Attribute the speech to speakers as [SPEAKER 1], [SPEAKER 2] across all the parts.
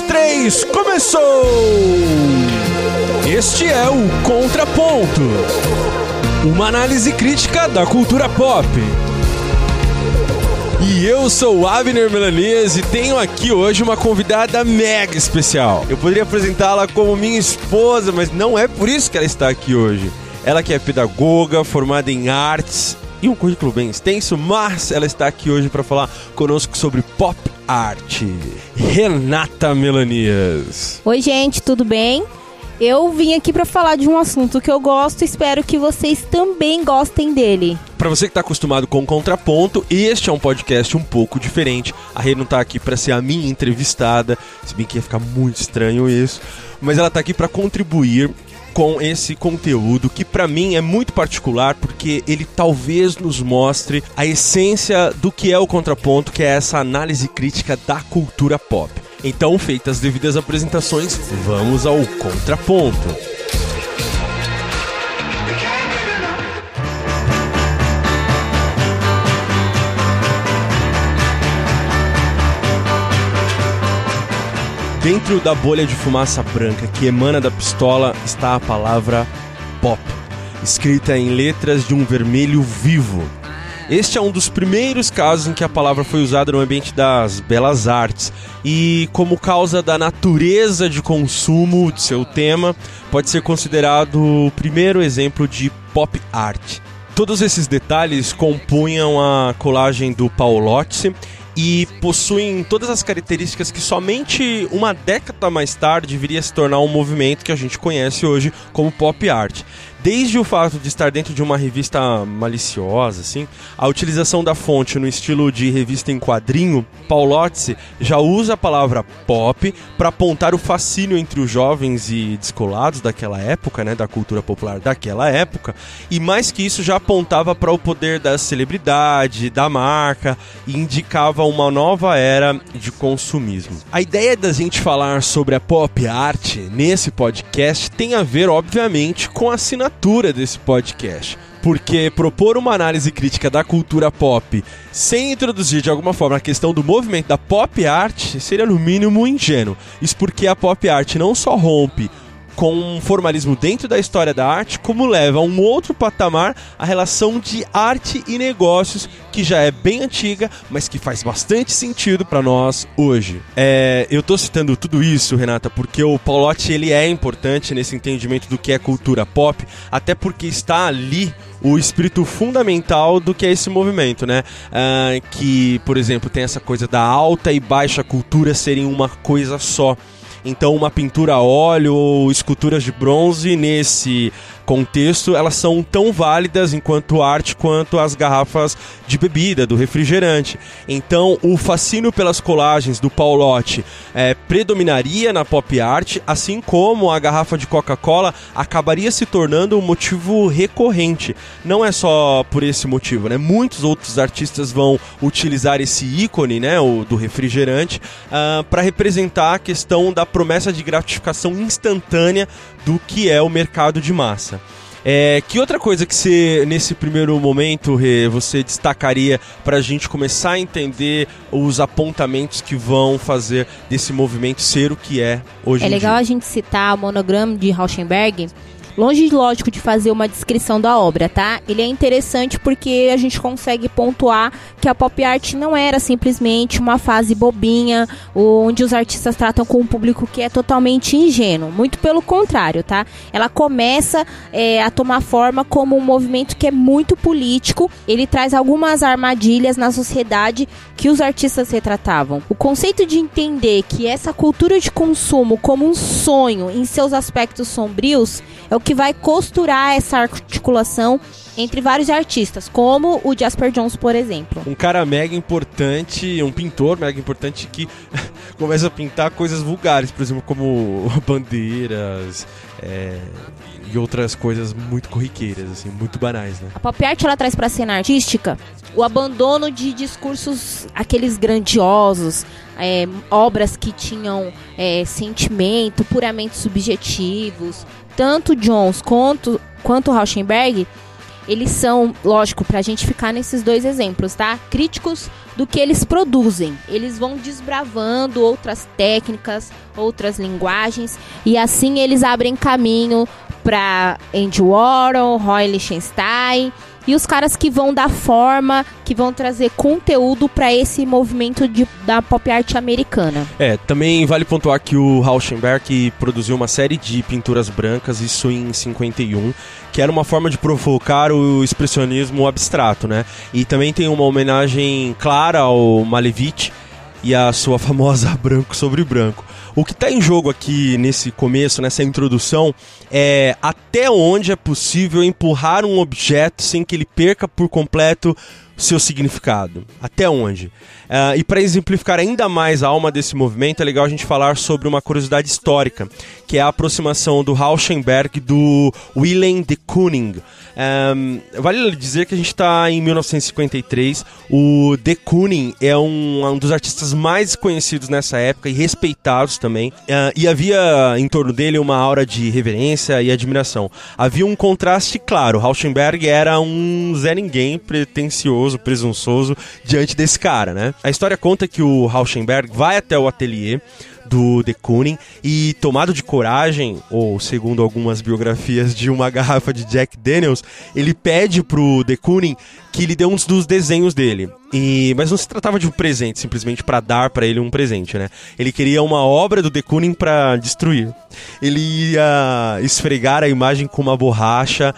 [SPEAKER 1] três, começou! Este é o Contraponto uma análise crítica da cultura pop. E eu sou Abner Melanias e tenho aqui hoje uma convidada mega especial. Eu poderia apresentá-la como minha esposa, mas não é por isso que ela está aqui hoje. Ela que é pedagoga, formada em artes e um currículo bem extenso, mas ela está aqui hoje para falar conosco sobre pop art. Renata Melanias.
[SPEAKER 2] Oi, gente, tudo bem? Eu vim aqui para falar de um assunto que eu gosto e espero que vocês também gostem dele.
[SPEAKER 1] Para você que está acostumado com o contraponto, este é um podcast um pouco diferente. A Rê não tá aqui para ser a minha entrevistada, se bem que ia ficar muito estranho isso, mas ela tá aqui para contribuir com esse conteúdo que para mim é muito particular porque ele talvez nos mostre a essência do que é o contraponto, que é essa análise crítica da cultura pop. Então, feitas as devidas apresentações, vamos ao contraponto. Dentro da bolha de fumaça branca que emana da pistola está a palavra pop, escrita em letras de um vermelho vivo. Este é um dos primeiros casos em que a palavra foi usada no ambiente das belas artes e, como causa da natureza de consumo de seu tema, pode ser considerado o primeiro exemplo de pop art. Todos esses detalhes compunham a colagem do Paulotti e possuem todas as características que somente uma década mais tarde viria a se tornar um movimento que a gente conhece hoje como pop art. Desde o fato de estar dentro de uma revista maliciosa, assim, a utilização da fonte no estilo de revista em quadrinho, Paulotzi já usa a palavra pop para apontar o fascínio entre os jovens e descolados daquela época, né, da cultura popular daquela época, e mais que isso já apontava para o poder da celebridade, da marca e indicava uma nova era de consumismo. A ideia da gente falar sobre a pop art nesse podcast tem a ver, obviamente, com a assinatura assinatura desse podcast. Porque propor uma análise crítica da cultura pop sem introduzir de alguma forma a questão do movimento da pop art seria no mínimo ingênuo. Isso porque a pop art não só rompe com um formalismo dentro da história da arte, como leva a um outro patamar a relação de arte e negócios, que já é bem antiga, mas que faz bastante sentido para nós hoje. É, eu tô citando tudo isso, Renata, porque o Paulotti ele é importante nesse entendimento do que é cultura pop, até porque está ali o espírito fundamental do que é esse movimento, né? Uh, que, por exemplo, tem essa coisa da alta e baixa cultura serem uma coisa só. Então, uma pintura a óleo ou esculturas de bronze nesse contexto, elas são tão válidas enquanto arte quanto as garrafas de bebida, do refrigerante. Então, o fascínio pelas colagens do Paulotti é, predominaria na pop art, assim como a garrafa de Coca-Cola acabaria se tornando um motivo recorrente. Não é só por esse motivo, né? Muitos outros artistas vão utilizar esse ícone, né, o do refrigerante, uh, ah, para representar a questão da promessa de gratificação instantânea do que é o mercado de massa. É, que outra coisa que você, nesse primeiro momento, Rê, você destacaria para a gente começar a entender os apontamentos que vão fazer desse movimento ser o que é hoje
[SPEAKER 2] É legal
[SPEAKER 1] dia?
[SPEAKER 2] a gente citar o monograma de Rauschenberg, Longe, lógico, de fazer uma descrição da obra, tá? Ele é interessante porque a gente consegue pontuar que a pop art não era simplesmente uma fase bobinha, onde os artistas tratam com um público que é totalmente ingênuo. Muito pelo contrário, tá? Ela começa é, a tomar forma como um movimento que é muito político. Ele traz algumas armadilhas na sociedade que os artistas retratavam. O conceito de entender que essa cultura de consumo como um sonho em seus aspectos sombrios é o que vai costurar essa articulação entre vários artistas, como o Jasper Jones, por exemplo.
[SPEAKER 1] Um cara mega importante, um pintor mega importante que começa a pintar coisas vulgares, por exemplo, como bandeiras é, e outras coisas muito corriqueiras, assim, muito banais, né?
[SPEAKER 2] A pop art ela traz para a cena artística o abandono de discursos aqueles grandiosos, é, obras que tinham é, sentimento, puramente subjetivos, tanto Jones quanto, quanto Rauschenberg, eles são, lógico, pra gente ficar nesses dois exemplos, tá? Críticos do que eles produzem. Eles vão desbravando outras técnicas, outras linguagens, e assim eles abrem caminho para Andy Warhol, Roy Lichtenstein e os caras que vão dar forma, que vão trazer conteúdo para esse movimento de, da pop art americana.
[SPEAKER 1] É, também vale pontuar que o Rauschenberg produziu uma série de pinturas brancas, isso em 51, que era uma forma de provocar o expressionismo abstrato, né? E também tem uma homenagem clara ao Malevich e a sua famosa branco sobre branco. O que está em jogo aqui nesse começo, nessa introdução, é até onde é possível empurrar um objeto sem que ele perca por completo seu significado. Até onde? Uh, e para exemplificar ainda mais a alma desse movimento, é legal a gente falar sobre uma curiosidade histórica, que é a aproximação do Rauschenberg do Willem de Kooning. Um, vale dizer que a gente está em 1953. O de Kooning é um, um, dos artistas mais conhecidos nessa época e respeitados também. Uh, e havia em torno dele uma aura de reverência e admiração. Havia um contraste claro. Rauschenberg era um Zé Ninguém pretencioso, presunçoso diante desse cara, né? A história conta que o Rauschenberg vai até o ateliê do de Kooning e tomado de coragem, ou segundo algumas biografias de uma garrafa de Jack Daniels, ele pede pro de Kooning que lhe dê um dos desenhos dele. E mas não se tratava de um presente, simplesmente para dar para ele um presente, né? Ele queria uma obra do de Kooning para destruir. Ele ia esfregar a imagem com uma borracha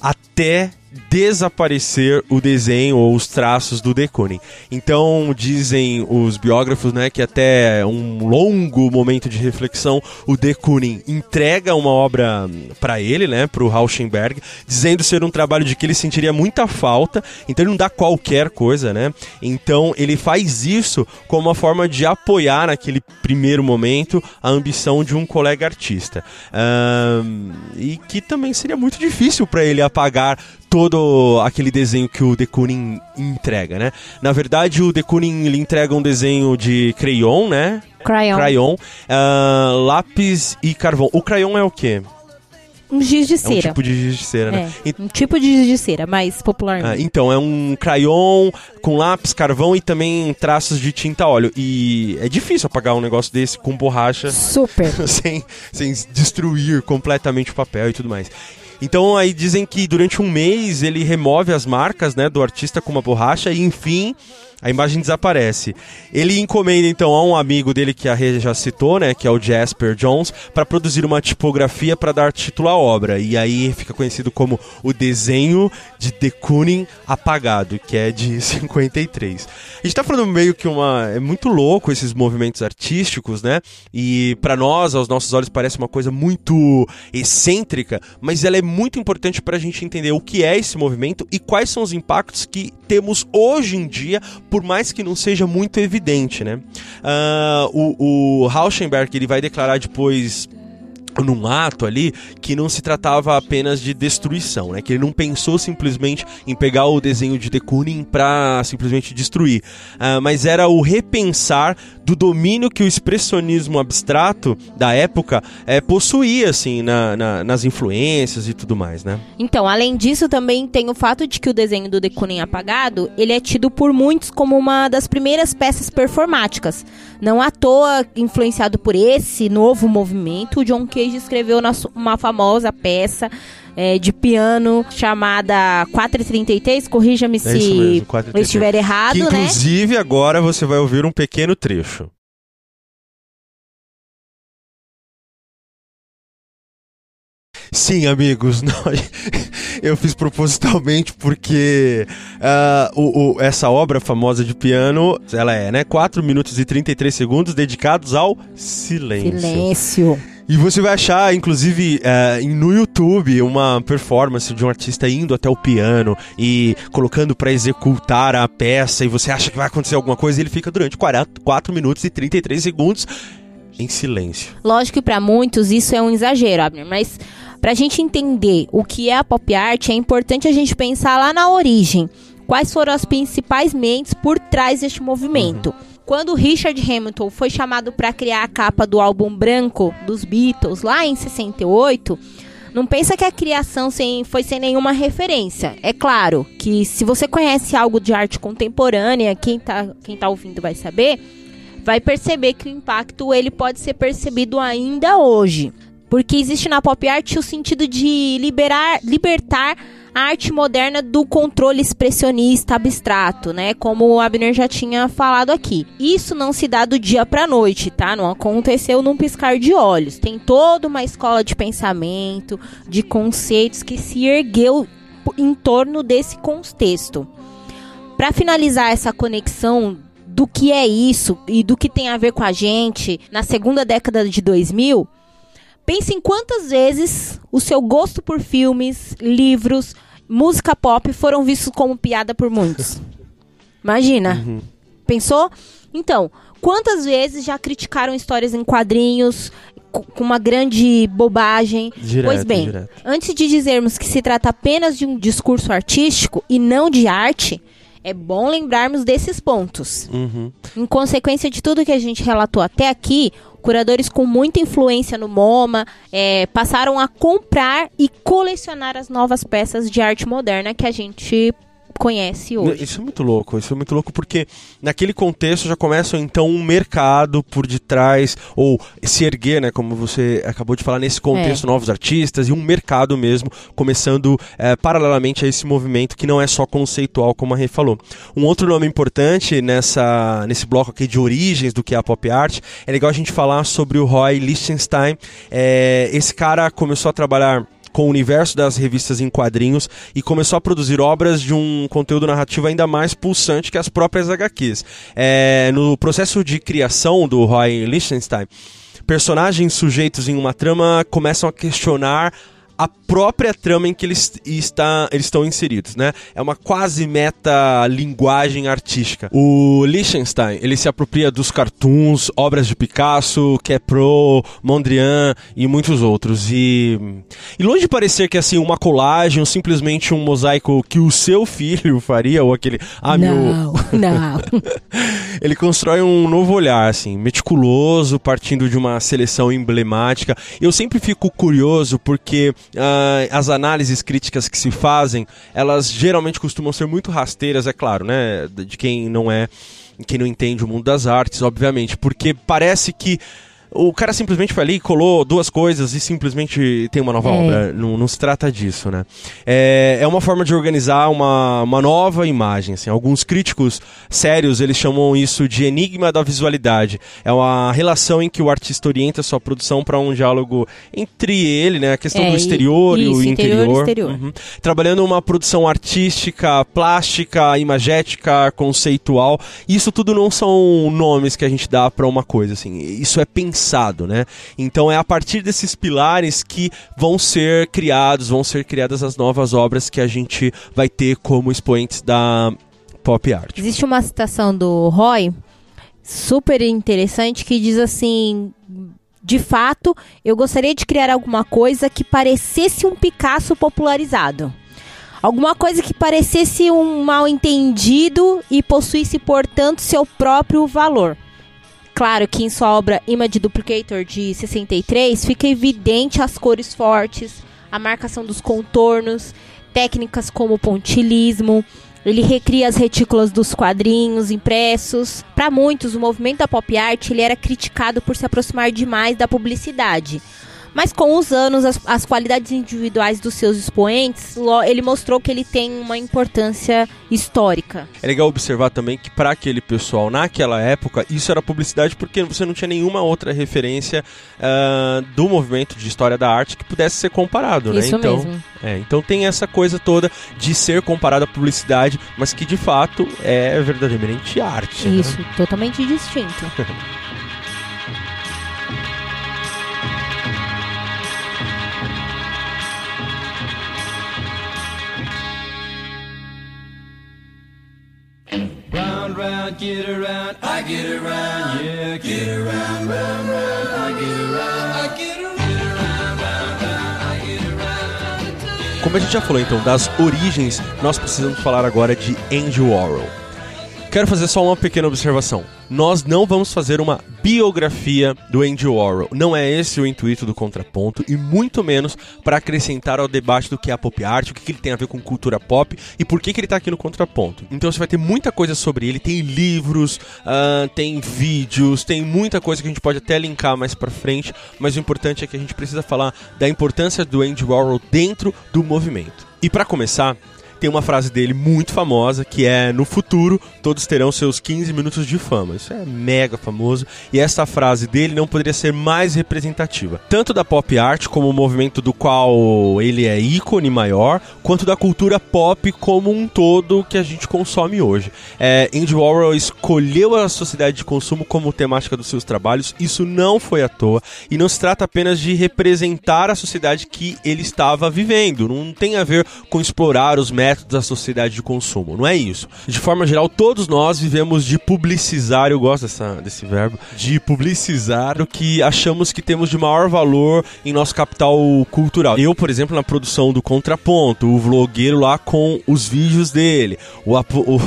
[SPEAKER 1] até desaparecer o desenho ou os traços do De Kooning. Então, dizem os biógrafos né, que até um longo momento de reflexão, o De Kooning entrega uma obra para ele, né, para o Rauschenberg, dizendo ser um trabalho de que ele sentiria muita falta, então ele não dá qualquer coisa, né? Então, ele faz isso como uma forma de apoiar naquele primeiro momento a ambição de um colega artista. Um, e que também seria muito difícil para ele apagar todo aquele desenho que o De Kooning entrega, né? Na verdade, o De Kooning lhe entrega um desenho de crayon, né?
[SPEAKER 2] Crayon.
[SPEAKER 1] Crayon, uh, lápis e carvão. O crayon é o quê?
[SPEAKER 2] Um giz de cera.
[SPEAKER 1] É um tipo de giz de cera, né?
[SPEAKER 2] É, um tipo de giz de cera, mais popularmente.
[SPEAKER 1] Ah, então, é um crayon com lápis, carvão e também traços de tinta óleo. E é difícil apagar um negócio desse com borracha.
[SPEAKER 2] Super.
[SPEAKER 1] sem, sem destruir completamente o papel e tudo mais. Então aí dizem que durante um mês ele remove as marcas né, do artista com uma borracha e enfim a imagem desaparece. Ele encomenda então a um amigo dele que a Rê já citou, né, que é o Jasper Jones, para produzir uma tipografia para dar título à obra. E aí fica conhecido como o desenho de De Kooning apagado, que é de 53. A gente tá falando meio que uma é muito louco esses movimentos artísticos, né? E para nós, aos nossos olhos parece uma coisa muito excêntrica, mas ela é muito importante para a gente entender o que é esse movimento e quais são os impactos que temos hoje em dia por mais que não seja muito evidente, né? Uh, o, o Rauschenberg ele vai declarar depois num ato ali que não se tratava apenas de destruição, né? Que ele não pensou simplesmente em pegar o desenho de de Kooning para simplesmente destruir, uh, mas era o repensar do domínio que o expressionismo abstrato da época é, possuía, assim, na, na, nas influências e tudo mais, né?
[SPEAKER 2] Então, além disso, também tem o fato de que o desenho do de Kooning apagado, ele é tido por muitos como uma das primeiras peças performáticas. Não à toa influenciado por esse novo movimento, o John Cage escreveu uma famosa peça é, de piano chamada 433. Corrija-me é se mesmo, eu estiver errado, que,
[SPEAKER 1] né? inclusive,
[SPEAKER 2] né?
[SPEAKER 1] agora você vai ouvir um pequeno trecho. Sim, amigos, não, eu fiz propositalmente porque uh, o, o, essa obra famosa de piano, ela é, né, 4 minutos e 33 segundos dedicados ao silêncio.
[SPEAKER 2] Silêncio.
[SPEAKER 1] E você vai achar, inclusive, uh, no YouTube, uma performance de um artista indo até o piano e colocando para executar a peça, e você acha que vai acontecer alguma coisa, e ele fica durante 4, 4 minutos e 33 segundos em silêncio.
[SPEAKER 2] Lógico que para muitos isso é um exagero, Abner, mas para a gente entender o que é a pop art, é importante a gente pensar lá na origem. Quais foram as principais mentes por trás deste movimento? Uhum. Quando Richard Hamilton foi chamado para criar a capa do álbum branco dos Beatles lá em 68, Não pensa que a criação sem, foi sem nenhuma referência. É claro que se você conhece algo de arte contemporânea, quem tá, quem tá ouvindo vai saber, vai perceber que o impacto ele pode ser percebido ainda hoje. Porque existe na pop art o sentido de liberar, libertar a arte moderna do controle expressionista abstrato, né? Como o Abner já tinha falado aqui. Isso não se dá do dia para noite, tá? Não aconteceu num piscar de olhos. Tem toda uma escola de pensamento, de conceitos que se ergueu em torno desse contexto. Para finalizar essa conexão do que é isso e do que tem a ver com a gente na segunda década de 2000, pense em quantas vezes o seu gosto por filmes, livros, música pop foram vistos como piada por muitos. Imagina. Uhum. Pensou? Então, quantas vezes já criticaram histórias em quadrinhos com uma grande bobagem?
[SPEAKER 1] Direto,
[SPEAKER 2] pois bem,
[SPEAKER 1] direto.
[SPEAKER 2] antes de dizermos que se trata apenas de um discurso artístico e não de arte, é bom lembrarmos desses pontos.
[SPEAKER 1] Uhum.
[SPEAKER 2] Em consequência de tudo que a gente relatou até aqui, curadores com muita influência no MoMA é, passaram a comprar e colecionar as novas peças de arte moderna que a gente conhece hoje.
[SPEAKER 1] Isso é muito louco, isso é muito louco porque naquele contexto já começa então um mercado por detrás, ou se erguer, né, como você acabou de falar, nesse contexto, é. novos artistas e um mercado mesmo começando é, paralelamente a esse movimento que não é só conceitual, como a Rê falou. Um outro nome importante nessa, nesse bloco aqui de origens do que é a pop art, é legal a gente falar sobre o Roy Lichtenstein. É, esse cara começou a trabalhar com o universo das revistas em quadrinhos e começou a produzir obras de um conteúdo narrativo ainda mais pulsante que as próprias HQs. É, no processo de criação do Roy Lichtenstein, personagens sujeitos em uma trama começam a questionar a própria trama em que eles, está, eles estão inseridos, né? É uma quase meta linguagem artística. O Liechtenstein, ele se apropria dos cartoons, obras de Picasso, Kepro, Mondrian e muitos outros. E, e longe de parecer que assim uma colagem ou simplesmente um mosaico que o seu filho faria ou aquele
[SPEAKER 2] ah não, meu... não.
[SPEAKER 1] ele constrói um novo olhar assim, meticuloso, partindo de uma seleção emblemática. Eu sempre fico curioso porque uh, as análises críticas que se fazem, elas geralmente costumam ser muito rasteiras, é claro, né? De quem não é, quem não entende o mundo das artes, obviamente, porque parece que o cara simplesmente foi ali, colou duas coisas e simplesmente tem uma nova é. obra. Não, não, se trata disso, né? É, é uma forma de organizar uma, uma nova imagem. Assim. Alguns críticos sérios eles chamam isso de enigma da visualidade. É uma relação em que o artista orienta sua produção para um diálogo entre ele, né? A questão é, do exterior e, isso, e o interior. interior.
[SPEAKER 2] exterior.
[SPEAKER 1] Uhum. Trabalhando uma produção artística, plástica, imagética, conceitual. Isso tudo não são nomes que a gente dá para uma coisa, assim. Isso é pensar pensado, né? Então é a partir desses pilares que vão ser criados, vão ser criadas as novas obras que a gente vai ter como expoentes da pop art.
[SPEAKER 2] Existe uma citação do Roy super interessante que diz assim: de fato, eu gostaria de criar alguma coisa que parecesse um Picasso popularizado. Alguma coisa que parecesse um mal entendido e possuísse, portanto, seu próprio valor. Claro que em sua obra Image Duplicator de 63 fica evidente as cores fortes, a marcação dos contornos, técnicas como pontilismo. Ele recria as retículas dos quadrinhos impressos. Para muitos, o movimento da pop art ele era criticado por se aproximar demais da publicidade. Mas com os anos, as, as qualidades individuais dos seus expoentes, ele mostrou que ele tem uma importância histórica.
[SPEAKER 1] É legal observar também que para aquele pessoal, naquela época, isso era publicidade porque você não tinha nenhuma outra referência uh, do movimento de história da arte que pudesse ser comparado, né?
[SPEAKER 2] Isso
[SPEAKER 1] então,
[SPEAKER 2] mesmo.
[SPEAKER 1] É, então tem essa coisa toda de ser comparado à publicidade, mas que de fato é verdadeiramente arte.
[SPEAKER 2] Né? Isso,
[SPEAKER 1] né?
[SPEAKER 2] totalmente distinto.
[SPEAKER 1] around, get around, I get around, yeah, get around, round, round, I get around, I get around. Como a gente já falou então das origens, nós precisamos falar agora de Andy Warhol. Quero fazer só uma pequena observação. Nós não vamos fazer uma biografia do Andy Warhol. Não é esse o intuito do contraponto e muito menos para acrescentar ao debate do que é a pop art, o que, ele tem a ver com cultura pop e por que, ele tá aqui no contraponto. Então você vai ter muita coisa sobre ele. Tem livros, uh, tem vídeos, tem muita coisa que a gente pode até linkar mais para frente. Mas o importante é que a gente precisa falar da importância do Andy Warhol dentro do movimento. E para começar, tem uma frase dele muito famosa que é: No futuro, todos terão seus 15 minutos de fama. Isso é mega famoso e essa frase dele não poderia ser mais representativa, tanto da pop art como o movimento do qual ele é ícone maior, quanto da cultura pop como um todo que a gente consome hoje. É, Andy Warhol escolheu a sociedade de consumo como temática dos seus trabalhos, isso não foi à toa e não se trata apenas de representar a sociedade que ele estava vivendo, não tem a ver com explorar os métodos da sociedade de consumo. Não é isso. De forma geral, todos nós vivemos de publicizar, eu gosto dessa, desse verbo, de publicizar o que achamos que temos de maior valor em nosso capital cultural. Eu, por exemplo, na produção do Contraponto, o vlogueiro lá com os vídeos dele, o, o,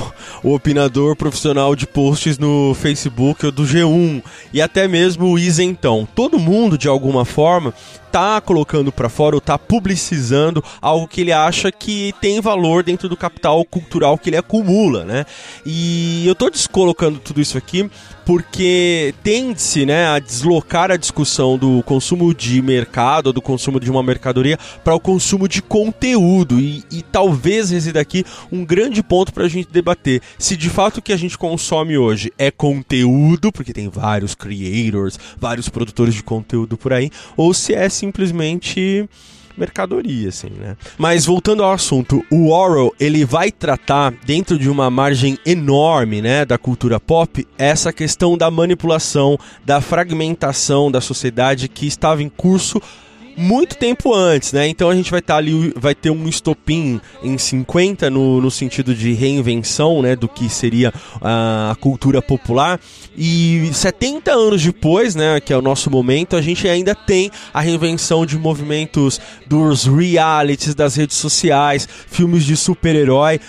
[SPEAKER 1] o opinador profissional de posts no Facebook ou do G1, e até mesmo o isentão. Todo mundo, de alguma forma, tá colocando para fora ou tá publicizando algo que ele acha que tem valor dentro do capital cultural que ele acumula, né? E eu tô descolocando tudo isso aqui porque tende-se né, a deslocar a discussão do consumo de mercado, do consumo de uma mercadoria, para o consumo de conteúdo. E, e talvez resida aqui um grande ponto para a gente debater. Se de fato o que a gente consome hoje é conteúdo, porque tem vários creators, vários produtores de conteúdo por aí, ou se é simplesmente mercadoria, assim, né? Mas voltando ao assunto, o Orwell, ele vai tratar, dentro de uma margem enorme, né, da cultura pop, essa questão da manipulação, da fragmentação da sociedade que estava em curso muito tempo antes, né? Então a gente vai estar tá ali, vai ter um estopim em 50 no, no sentido de reinvenção, né? Do que seria a, a cultura popular. E 70 anos depois, né? Que é o nosso momento, a gente ainda tem a reinvenção de movimentos dos realities, das redes sociais, filmes de super-herói.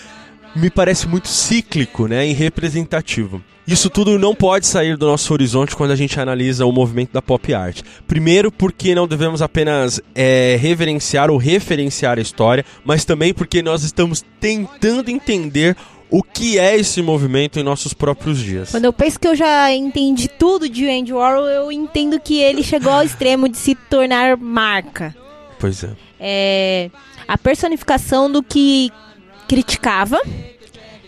[SPEAKER 1] Me parece muito cíclico, né? E representativo. Isso tudo não pode sair do nosso horizonte quando a gente analisa o movimento da pop art. Primeiro, porque não devemos apenas é, reverenciar ou referenciar a história, mas também porque nós estamos tentando entender o que é esse movimento em nossos próprios dias.
[SPEAKER 2] Quando eu penso que eu já entendi tudo de Andy Warhol, eu entendo que ele chegou ao extremo de se tornar marca.
[SPEAKER 1] Pois é.
[SPEAKER 2] É a personificação do que criticava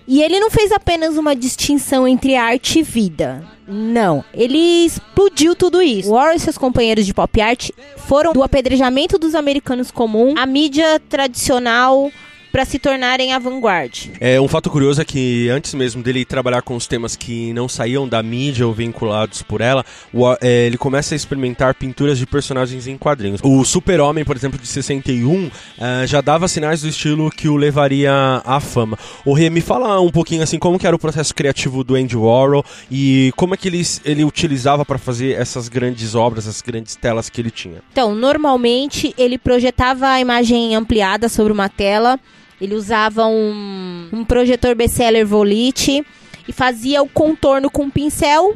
[SPEAKER 2] e ele não fez apenas uma distinção entre arte e vida. Não, ele explodiu tudo isso. Warren e seus companheiros de pop art foram do apedrejamento dos americanos comum à mídia tradicional para se tornarem a vanguarda.
[SPEAKER 1] É, um fato curioso é que antes mesmo dele trabalhar com os temas que não saíam da mídia ou vinculados por ela, o, é, ele começa a experimentar pinturas de personagens em quadrinhos. O Super-Homem, por exemplo, de 61, é, já dava sinais do estilo que o levaria à fama. O Rê, me fala um pouquinho assim, como que era o processo criativo do Andy Warhol e como é que ele, ele utilizava para fazer essas grandes obras, essas grandes telas que ele tinha.
[SPEAKER 2] Então, normalmente ele projetava a imagem ampliada sobre uma tela ele usava um, um projetor Bestseller Volite e fazia o contorno com pincel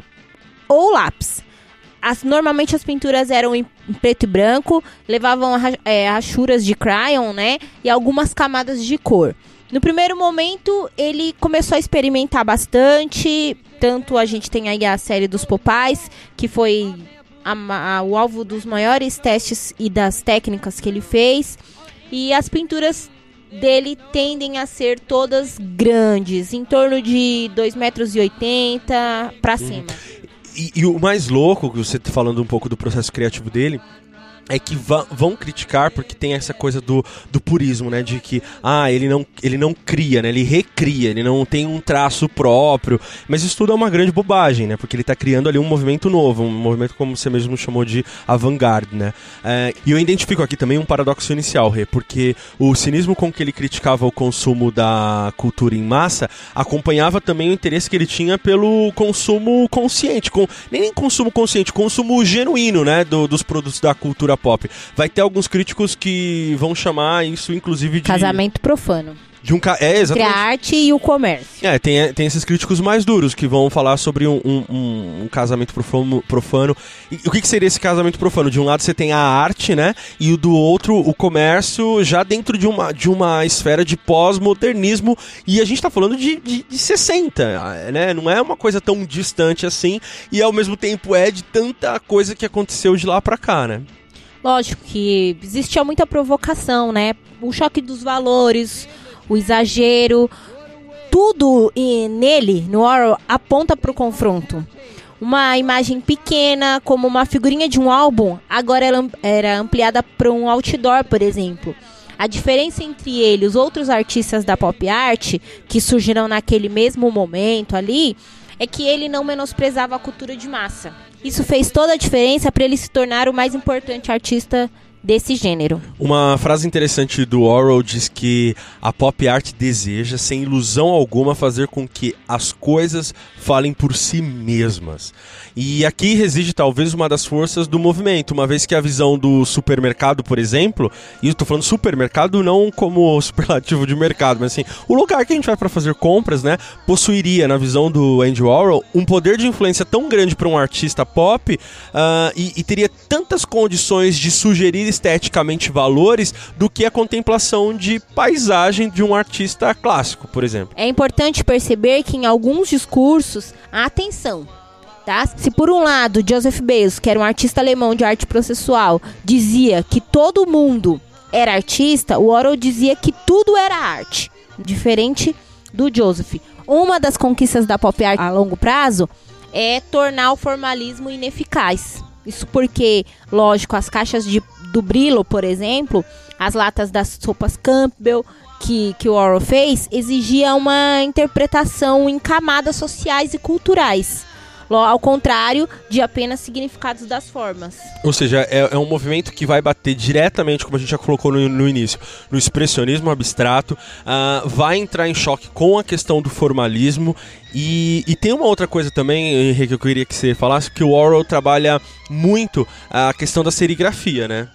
[SPEAKER 2] ou lápis. As, normalmente as pinturas eram em preto e branco, levavam é, rachuras de crayon, né? E algumas camadas de cor. No primeiro momento, ele começou a experimentar bastante. Tanto a gente tem aí a série dos Popais, que foi a, a, o alvo dos maiores testes e das técnicas que ele fez. E as pinturas dele tendem a ser todas grandes, em torno de 2,80 metros e para uhum. cima.
[SPEAKER 1] E, e, o mais louco, você tá falando um pouco do processo criativo dele, é que vão criticar porque tem essa coisa do, do purismo, né? De que, ah, ele não, ele não cria, né? Ele recria, ele não tem um traço próprio. Mas isso tudo é uma grande bobagem, né? Porque ele está criando ali um movimento novo, um movimento como você mesmo chamou de avant-garde, né? É, e eu identifico aqui também um paradoxo inicial, Rê, porque o cinismo com que ele criticava o consumo da cultura em massa acompanhava também o interesse que ele tinha pelo consumo consciente, com, nem consumo consciente, consumo genuíno, né? Do, dos produtos da cultura cultura pop. Vai ter alguns críticos que vão chamar isso, inclusive, de.
[SPEAKER 2] Casamento profano.
[SPEAKER 1] De um ca... É,
[SPEAKER 2] Entre
[SPEAKER 1] exatamente.
[SPEAKER 2] a arte e o comércio.
[SPEAKER 1] É, tem, tem esses críticos mais duros que vão falar sobre um, um- um- casamento profano. profano. E o que, que seria esse casamento profano? De um lado você tem a arte, né? E do outro o comércio, já dentro de uma, de uma esfera de pós-modernismo. E a gente tá falando de, de, de 60, né? Não é uma coisa tão distante assim. E ao mesmo tempo é de tanta coisa que aconteceu de lá pra cá, né?
[SPEAKER 2] Lógico que existia muita provocação, né? O choque dos valores, o exagero, tudo nele, no Orwell, aponta para o confronto. Uma imagem pequena, como uma figurinha de um álbum, agora era ampliada para um outdoor, por exemplo. A diferença entre ele e os outros artistas da pop art, que surgiram naquele mesmo momento ali, é que ele não menosprezava a cultura de massa. Isso fez toda a diferença para ele se tornar o mais importante artista desse gênero.
[SPEAKER 1] Uma frase interessante do Orwell diz que a pop art deseja, sem ilusão alguma, fazer com que as coisas falem por si mesmas. E aqui reside talvez uma das forças do movimento, uma vez que a visão do supermercado, por exemplo, e estou falando supermercado não como superlativo de mercado, mas assim, o lugar que a gente vai para fazer compras, né, possuiria, na visão do Andy Warhol, um poder de influência tão grande para um artista pop ah, e, e teria tantas condições de sugerir esteticamente valores do que a contemplação de paisagem de um artista clássico, por exemplo.
[SPEAKER 2] É importante perceber que em alguns discursos há atenção. Tá? Se por um lado Joseph Beuys, que era um artista alemão de arte processual, dizia que todo mundo era artista, o Orwell dizia que tudo era arte, diferente do Joseph. Uma das conquistas da pop art a longo prazo é tornar o formalismo ineficaz. Isso porque, lógico, as caixas de, do Brillo, por exemplo, as latas das sopas Campbell, que, que o Orwell fez, exigia uma interpretação em camadas sociais e culturais. Ao contrário de apenas significados das formas.
[SPEAKER 1] Ou seja, é, é um movimento que vai bater diretamente, como a gente já colocou no, no início, no expressionismo abstrato, ah, vai entrar em choque com a questão do formalismo. E, e tem uma outra coisa também, Henrique, que eu queria que você falasse, que o Orwell trabalha muito a questão da serigrafia, né?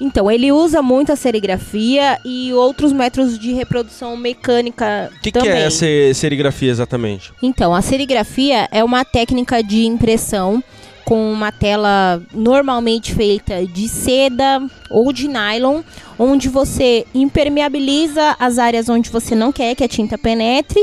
[SPEAKER 2] Então, ele usa muito a serigrafia e outros métodos de reprodução mecânica
[SPEAKER 1] O que, que
[SPEAKER 2] também.
[SPEAKER 1] é essa serigrafia exatamente?
[SPEAKER 2] Então, a serigrafia é uma técnica de impressão com uma tela normalmente feita de seda ou de nylon, onde você impermeabiliza as áreas onde você não quer que a tinta penetre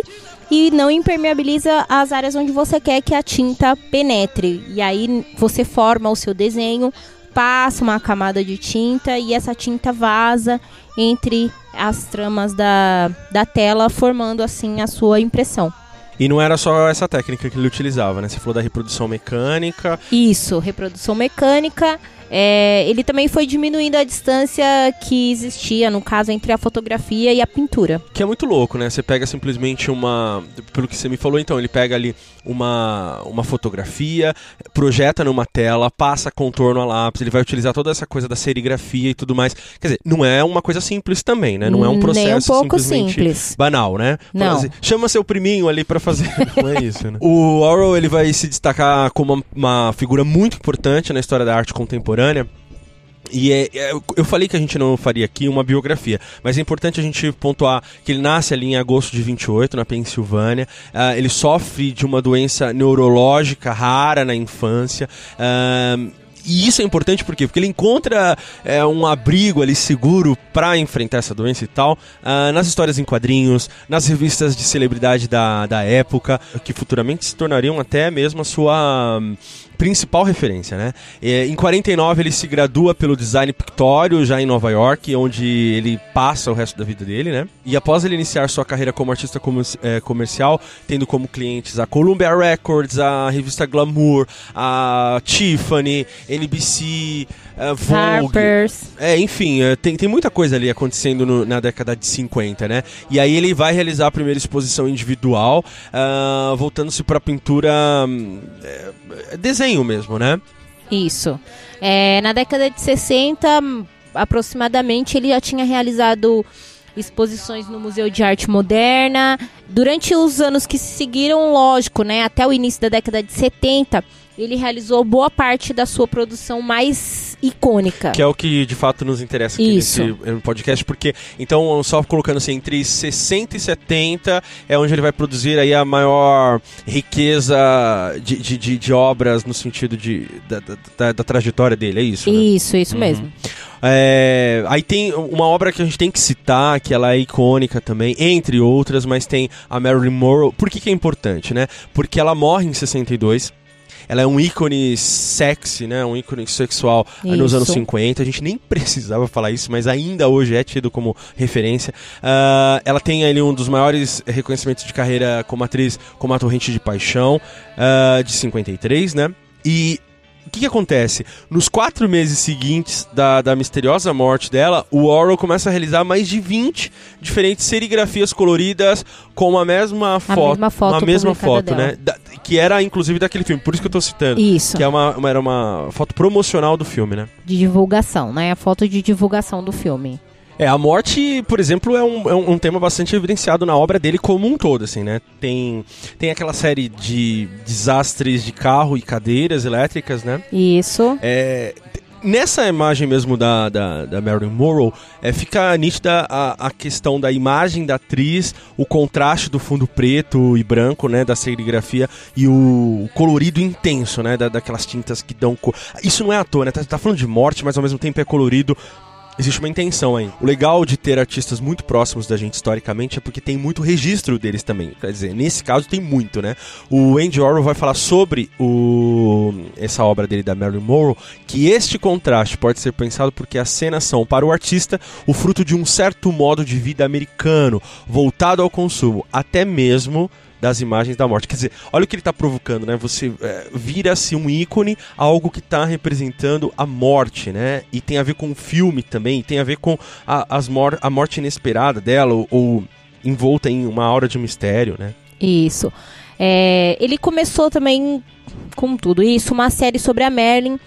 [SPEAKER 2] e não impermeabiliza as áreas onde você quer que a tinta penetre. E aí você forma o seu desenho, passa uma camada de tinta e essa tinta vaza entre as tramas da, da tela, formando assim a sua impressão.
[SPEAKER 1] E não era só essa técnica que ele utilizava, né? Você falou da reprodução mecânica.
[SPEAKER 2] Isso, reprodução mecânica. É, ele também foi diminuindo a distância que existia, no caso, entre a fotografia e a pintura.
[SPEAKER 1] Que é muito louco, né? Você pega simplesmente uma. Pelo que você me falou, então, ele pega ali uma, uma fotografia, projeta numa tela, passa contorno a lápis, ele vai utilizar toda essa coisa da serigrafia e tudo mais. Quer dizer, não é uma coisa simples também, né? Não é um
[SPEAKER 2] Nem um
[SPEAKER 1] processo
[SPEAKER 2] pouco
[SPEAKER 1] simplesmente
[SPEAKER 2] simples.
[SPEAKER 1] banal, né?
[SPEAKER 2] Não.
[SPEAKER 1] Assim, Chama seu priminho ali pra fazer. não é isso, né? O Orwell, ele vai se destacar como uma, uma figura muito importante na história da arte contemporânea. E é, é- eu falei que a gente não faria aqui uma biografia, mas é importante a gente pontuar que ele nasce ali em agosto de 28, na Pensilvânia. Ah, ele sofre de uma doença neurológica rara na infância. Ah, e isso é importante por quê? Porque ele encontra é, um abrigo ali seguro para enfrentar essa doença e tal ah, nas histórias em quadrinhos, nas revistas de celebridade da, da época, que futuramente se tornariam até mesmo a sua principal referência, né? É, em 49 ele se gradua pelo design pictório já em Nova York, onde ele passa o resto da vida dele, né? E após ele iniciar sua carreira como artista comer- é, comercial, tendo como clientes a Columbia Records, a revista Glamour, a Tiffany, NBC, a Vogue,
[SPEAKER 2] Harper's.
[SPEAKER 1] é, enfim, é, tem, tem muita coisa ali acontecendo no- na década de 50, né? E aí ele vai realizar a primeira exposição individual, ah, voltando-se para pintura hum, é, é desenho mesmo, né?
[SPEAKER 2] Isso. É, na década de 60, hum, aproximadamente, ele já tinha realizado exposições no Museu de Arte Moderna. Durante os anos que se seguiram, lógico, né, até o início da década de 70, ele realizou boa parte da sua produção mais icônica.
[SPEAKER 1] Que é o que de fato nos interessa aqui Isso. nesse podcast, porque então só colocando assim, entre 60 e 70 é onde ele vai produzir aí a maior riqueza de, de, de, de obras no sentido de, da, da, da, trajetória dele, é isso?
[SPEAKER 2] Né? Isso, isso uhum. mesmo.
[SPEAKER 1] É, aí tem uma obra que a gente tem que citar, que ela é icônica também, entre outras, mas tem a Marilyn Monroe. Por que, que é importante, né? Porque ela morre em 62 ela é um ícone sexy, né? Um ícone sexual isso. nos anos 50. A gente nem precisava falar isso, mas ainda hoje é tido como referência. Uh, ela tem ali um dos maiores reconhecimentos de carreira como atriz, como a Torrente de Paixão, uh, de 53, né? E o que, que, acontece? Nos quatro meses seguintes da, da misteriosa morte dela, o Orwell começa a realizar mais de 20 diferentes serigrafias coloridas com a mesma foto. A mesma foto, a mesma foto né? Da, que era inclusive daquele filme, por isso que eu tô citando.
[SPEAKER 2] Isso.
[SPEAKER 1] Que é uma, uma, era uma foto promocional do filme, né?
[SPEAKER 2] De divulgação, né? A foto de divulgação do filme.
[SPEAKER 1] É, a morte, por exemplo, é um, é um tema bastante evidenciado na obra dele como um todo, assim, né? Tem, tem aquela série de desastres de carro e cadeiras elétricas, né?
[SPEAKER 2] Isso.
[SPEAKER 1] É, nessa imagem mesmo da, da, da Marilyn Monroe, é, fica nítida a, a questão da imagem da atriz, o contraste do fundo preto e branco, né, da serigrafia, e o colorido intenso, né, da, daquelas tintas que dão cor. Isso não é à toa, né, tá, tá falando de morte, mas ao mesmo tempo é colorido existe uma intenção aí. O legal de ter artistas muito próximos da gente historicamente é porque tem muito registro deles também. Quer dizer, nesse caso tem muito, né? O Andy Orwell vai falar sobre o... essa obra dele da Marilyn Monroe, que este contraste pode ser pensado porque as cenas são, para o artista, o fruto de um certo modo de vida americano, voltado ao consumo, até mesmo das imagens da morte. Quer dizer, olha o que ele está provocando, né? Você é, vira-se um ícone, algo que está representando a morte, né? E tem a ver com o filme também, tem a ver com a, as mor a morte inesperada dela, ou, ou envolta em uma aura de mistério, né?
[SPEAKER 2] Isso. É, ele começou também com tudo isso, uma série sobre a Merlin,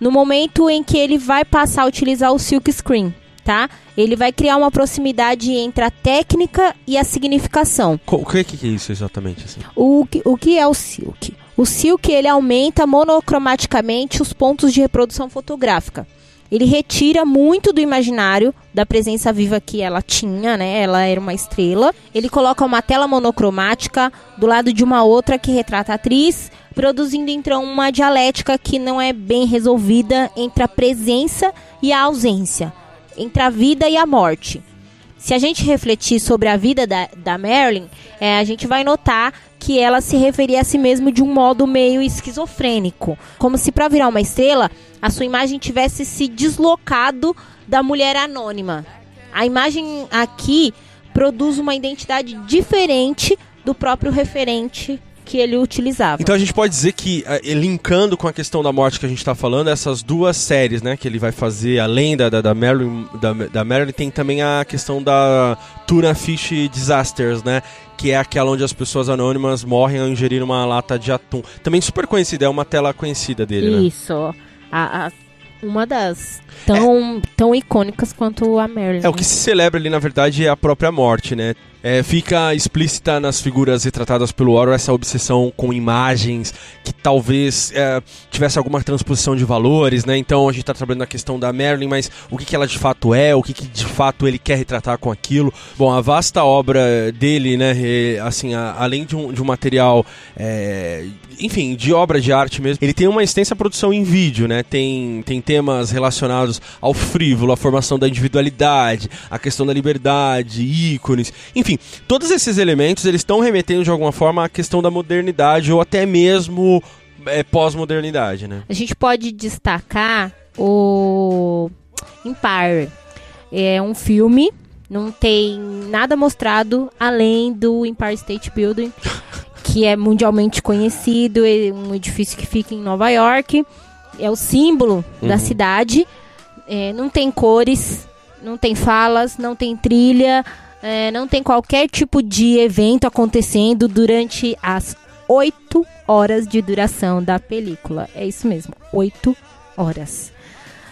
[SPEAKER 2] no momento em que ele vai passar a utilizar o silk screen tá? Ele vai criar uma proximidade entre a técnica e a significação.
[SPEAKER 1] O que, que é isso exatamente? Assim?
[SPEAKER 2] O, que, o que é o silk? O silk ele aumenta monocromaticamente os pontos de reprodução fotográfica. Ele retira muito do imaginário da presença viva que ela tinha, né? Ela era uma estrela. Ele coloca uma tela monocromática do lado de uma outra que retrata a atriz, produzindo então uma dialética que não é bem resolvida entre a presença e a ausência entre a vida e a morte. Se a gente refletir sobre a vida da, da Marilyn, é, a gente vai notar que ela se referia a si mesma de um modo meio esquizofrênico. Como se para virar uma estrela, a sua imagem tivesse se deslocado da mulher anônima. A imagem aqui produz uma identidade diferente do próprio referente que ele utilizava.
[SPEAKER 1] Então a gente pode dizer que, uh, linkando com a questão da morte que a gente está falando, essas duas séries, né, que ele vai fazer, além da, da, da, Marilyn, da, da Marilyn, tem também a questão da Tuna Fish Disasters, né, que é aquela onde as pessoas anônimas morrem ao ingerir uma lata de atum. Também super conhecida, é uma tela conhecida dele,
[SPEAKER 2] né? Isso. A, a, uma das tão, é. tão icônicas quanto a Marilyn.
[SPEAKER 1] É, o que se celebra ali, na verdade, é a própria morte, né? É, fica explícita nas figuras retratadas pelo Orwell essa obsessão com imagens que talvez é, tivesse alguma transposição de valores, né? Então a gente está trabalhando na questão da Marilyn, mas o que, que ela de fato é, o que, que de fato ele quer retratar com aquilo. Bom, a vasta obra dele, né? Assim, a, além de um, de um material, é, enfim, de obra de arte mesmo, ele tem uma extensa produção em vídeo, né? Tem, tem temas relacionados ao frívolo, à formação da individualidade, a questão da liberdade, ícones, enfim enfim, todos esses elementos eles estão remetendo de alguma forma à questão da modernidade ou até mesmo é, pós-modernidade, né?
[SPEAKER 2] A gente pode destacar o Empire. É um filme, não tem nada mostrado além do Empire State Building, que é mundialmente conhecido, é um edifício que fica em Nova York, é o símbolo uhum. da cidade. É, não tem cores, não tem falas, não tem trilha, é, não tem qualquer tipo de evento acontecendo durante as oito horas de duração da película. É isso mesmo, oito horas.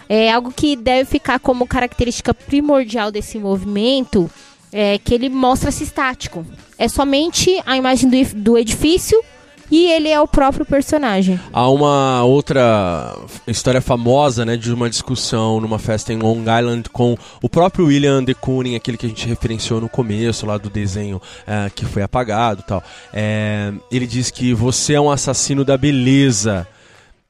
[SPEAKER 2] É algo que deve ficar como característica primordial desse movimento é que ele mostra-se estático. É somente a imagem do, do edifício e ele é o próprio personagem.
[SPEAKER 1] Há uma outra história famosa, né, de uma discussão numa festa em Long Island com o próprio William de Kooning, aquele que a gente referenciou no começo lá do desenho é, que foi apagado, tal. É, ele diz que você é um assassino da beleza.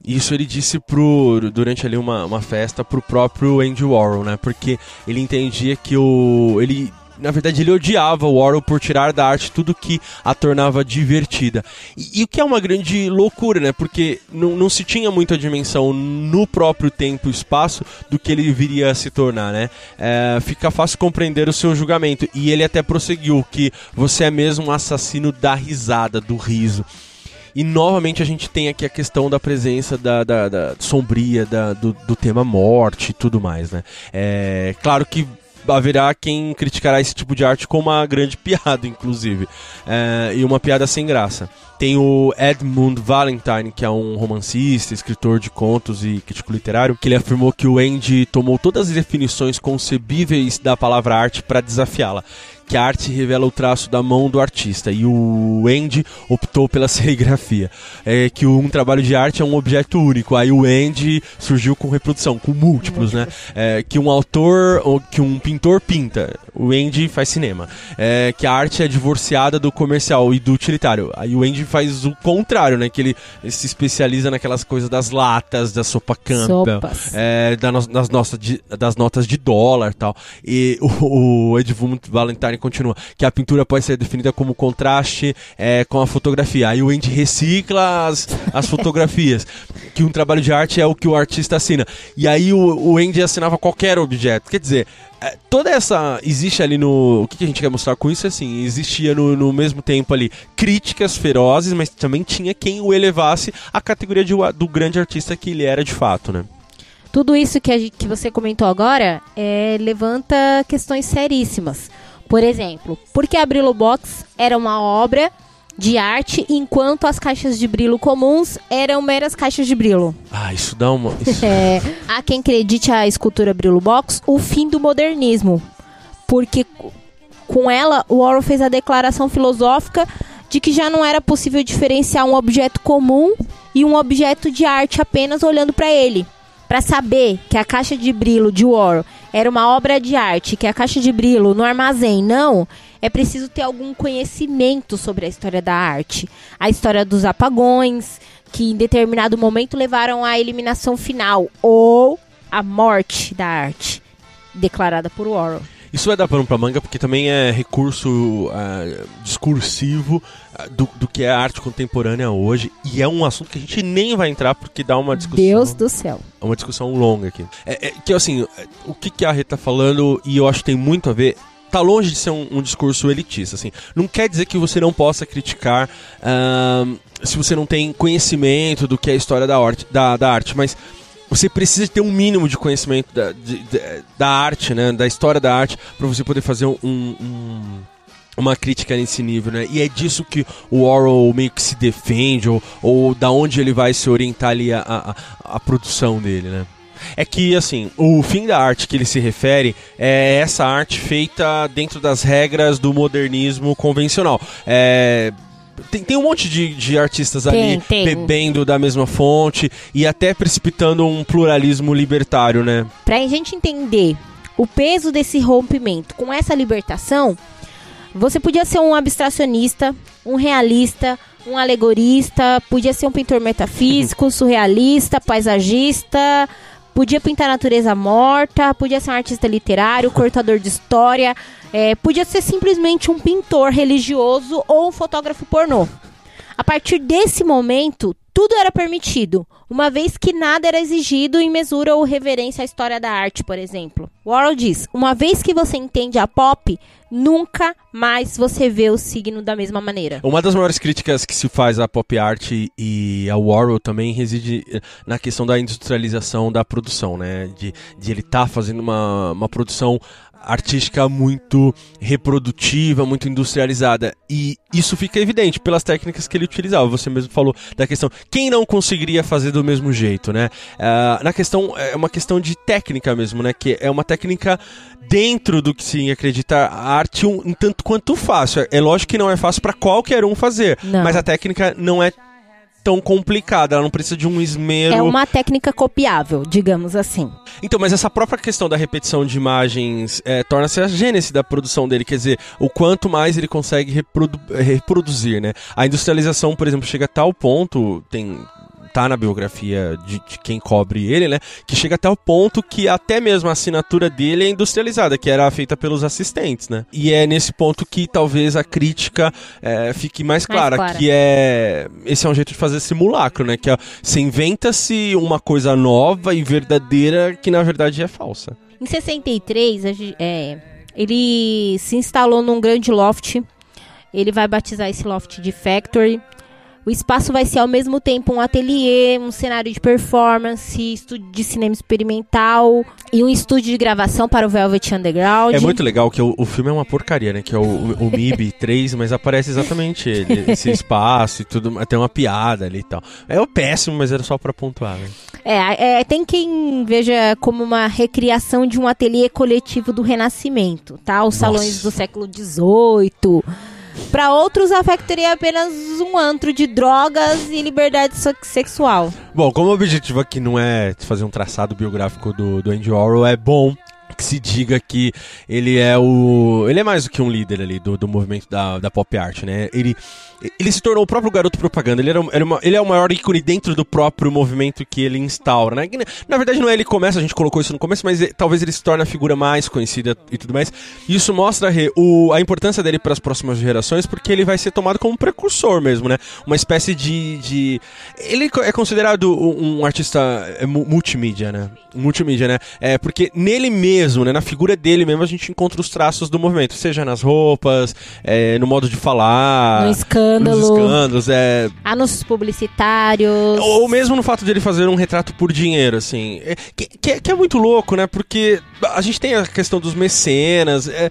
[SPEAKER 1] Isso ele disse pro, durante ali uma, uma festa pro próprio Andy Warhol, né? Porque ele entendia que o ele na verdade, ele odiava o Warhol por tirar da arte tudo que a tornava divertida. E, e o que é uma grande loucura, né? Porque não, não se tinha muita dimensão no próprio tempo e espaço do que ele viria a se tornar, né? É, fica fácil compreender o seu julgamento. E ele até prosseguiu que você é mesmo um assassino da risada, do riso. E novamente a gente tem aqui a questão da presença da, da, da sombria, da, do, do, tema morte e tudo mais, né? É claro que haverá quem criticará esse tipo de arte como uma grande piada, inclusive. É, e uma piada sem graça. Tem o Edmund Valentine, que é um romancista, escritor de contos e crítico literário, que ele afirmou que o Andy tomou todas as definições concebíveis da palavra arte para desafiá-la que a arte revela o traço da mão do artista e o Andy optou pela serigrafia. É que um trabalho de arte é um objeto único. Aí o Andy surgiu com reprodução, com múltiplos, né? É, que um autor ou que um pintor pinta. O Andy faz cinema. É, que a arte é divorciada do comercial e do utilitário. Aí o Andy faz o contrário, né? Que ele, ele se especializa naquelas coisas das latas, da sopa campa, é, da no, das, nossas, de, das notas de dólar tal. E o, o Edmund Valentine continua, que a pintura pode ser definida como contraste é, com a fotografia. Aí o Andy recicla as, as fotografias, que um trabalho de arte é o que o artista assina. E aí o, o Andy assinava qualquer objeto. Quer dizer, toda essa. Existe ali no. O que, a gente quer mostrar com isso? Assim, existia no, no mesmo tempo ali críticas ferozes, mas também tinha quem o elevasse à categoria de, do grande artista que ele era de fato, né?
[SPEAKER 2] Tudo isso que, a, que você comentou agora é, levanta questões seríssimas. Por exemplo, por que a Box era uma obra de arte, enquanto as caixas de brilho comuns eram meras caixas de brilho.
[SPEAKER 1] Ah, isso dá uma. Isso...
[SPEAKER 2] é, há quem acredite a escultura Brillo Box o fim do modernismo. Porque com ela, o Warhol fez a declaração filosófica de que já não era possível diferenciar um objeto comum e um objeto de arte apenas olhando para ele. Para saber que a caixa de brilho de Warhol era uma obra de arte, que a caixa de brilho no armazém não, é preciso ter algum conhecimento sobre a história da arte. A história dos apagões, que em determinado momento levaram à eliminação final, ou a morte da arte, declarada por Warhol.
[SPEAKER 1] Isso vai dar pano pra manga porque também é recurso uh, discursivo do, do que é a arte contemporânea hoje e é um assunto que a gente nem vai entrar porque dá uma discussão.
[SPEAKER 2] Deus do céu.
[SPEAKER 1] É uma discussão longa aqui. É, é, que assim, o que, que a Rita tá falando e eu acho que tem muito a ver tá longe de ser um, um, discurso elitista, assim. Não quer dizer que você não possa criticar uh, se você não tem conhecimento do que é a história da, arte, da, da arte, mas você precisa ter um mínimo de conhecimento da, de, de, da arte, né, da história da arte, para você poder fazer um, um, uma crítica nesse nível, né? E é disso que o Orwell meio que se defende, ou, ou da onde ele vai se orientar ali a, a, a produção dele, né? É que, assim, o fim da arte que ele se refere é essa arte feita dentro das regras do modernismo convencional. É, tem, tem um monte de, de artistas tem, ali tem. bebendo da mesma fonte e até precipitando um pluralismo libertário, né?
[SPEAKER 2] Pra gente entender o peso desse rompimento com essa libertação, você podia ser um abstracionista, um realista, um alegorista, podia ser um pintor metafísico, surrealista, paisagista, podia pintar natureza morta, podia ser um artista literário, cortador de história, é, podia ser simplesmente um pintor religioso ou um fotógrafo pornô. A partir desse momento, tudo era permitido, uma vez que nada era exigido em mesura ou reverência à história da arte, por exemplo. Warhol diz: uma vez que você entende a pop, nunca mais você vê o signo da mesma maneira.
[SPEAKER 1] Uma das maiores críticas que se faz à pop art e ao Warhol também reside eh, na questão da industrialização da produção, né? De, de ele estar tá fazendo uma, uma produção artística muito reprodutiva, muito industrializada. E isso fica evidente pelas técnicas que ele utilizava. Você mesmo falou da questão, quem não conseguiria fazer do mesmo jeito, né? Uh, na questão, é uma questão de técnica mesmo, né? Que é uma técnica dentro do que se acredita a arte um, um tanto quanto fácil. É lógico que não é fácil para qualquer um fazer, não. mas a técnica não é tão complicada, ela não precisa de um esmero.
[SPEAKER 2] É uma técnica copiável, digamos assim.
[SPEAKER 1] Então, mas essa própria questão da repetição de imagens é, torna-se a gênese da produção dele, quer dizer, o quanto mais ele consegue reprodu reproduzir, né? A industrialização, por exemplo, chega a tal ponto, tem tá na biografia de, de, quem cobre ele, né? Que chega até o ponto que até mesmo a assinatura dele é industrializada, que era feita pelos assistentes, né? E é nesse ponto que talvez a crítica é, fique mais clara, mais clara, que é esse é um jeito de fazer simulacro, né? Que é, se inventa-se uma coisa nova e verdadeira que na verdade é falsa.
[SPEAKER 2] Em 63, é, ele se instalou num grande loft. Ele vai batizar esse loft de Factory. O espaço vai ser ao mesmo tempo um ateliê, um cenário de performance, estúdio de cinema experimental e um estúdio de gravação para o Velvet Underground.
[SPEAKER 1] É muito legal que o, o filme é uma porcaria, né? Que é o, o MIB 3, mas aparece exatamente ele, esse espaço e tudo, tem uma piada ali e tal. É o péssimo, mas era só para pontuar, né?
[SPEAKER 2] É, é, tem quem veja como uma recriação de um ateliê coletivo do Renascimento, tá? Os Nossa. salões do século XVIII para outros, a Factory é apenas um antro de drogas e liberdade sexual.
[SPEAKER 1] Bom, como o objetivo aqui não é fazer um traçado biográfico do, do Andy Orwell, é bom que se diga que ele é o. Ele é mais do que um líder ali do, do movimento da, da pop art, né? Ele ele se tornou o próprio garoto propaganda. Ele, era, ele, uma, ele é o maior ícone dentro do próprio movimento que ele instaura, né? Na verdade, não é ele começa, a gente colocou isso no começo, mas é, talvez ele se torne a figura mais conhecida e tudo mais. Isso mostra o, a importância dele para as próximas gerações, porque ele vai ser tomado como um precursor mesmo, né? Uma espécie de. de... Ele é considerado um, um artista é, multimídia, né? Multimídia, né? É, porque nele mesmo, né? Na figura dele mesmo, a gente encontra os traços do movimento, seja nas roupas, é, no modo de falar.
[SPEAKER 2] No escândalo.
[SPEAKER 1] escândalos, é.
[SPEAKER 2] Anúncios publicitários.
[SPEAKER 1] Ou mesmo no fato de ele fazer um retrato por dinheiro, assim. É, que, que, é, que, é muito louco, né? Porque a gente tem a questão dos mecenas. É,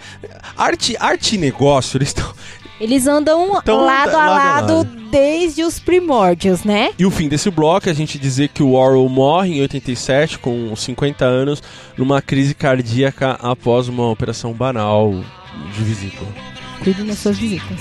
[SPEAKER 1] arte, arte e negócio, eles estão.
[SPEAKER 2] Eles andam então, lado, a lado, lado, desde os primórdios, né?
[SPEAKER 1] E o fim desse bloco é a gente dizer que o Orwell morre em 87, com 50 anos, numa crise cardíaca após uma operação banal de vesícula.
[SPEAKER 2] Cuide das suas visitas.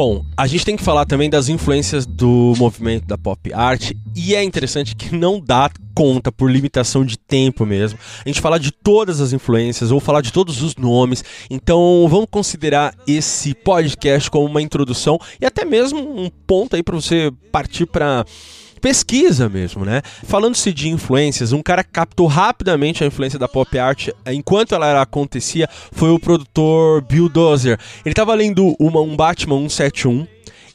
[SPEAKER 1] Bom, a gente tem que falar também das influências do movimento da pop art e é interessante que não dá conta por limitação de tempo mesmo. A gente falar de todas as influências ou falar de todos os nomes. Então, vamos considerar esse podcast como uma introdução e até mesmo um ponto aí para você partir para pesquisa mesmo, né? Falando-se de influências, um cara captou rapidamente a influência da pop art enquanto ela acontecia foi o produtor Bill Dozer. Ele estava lendo uma, um Batman 171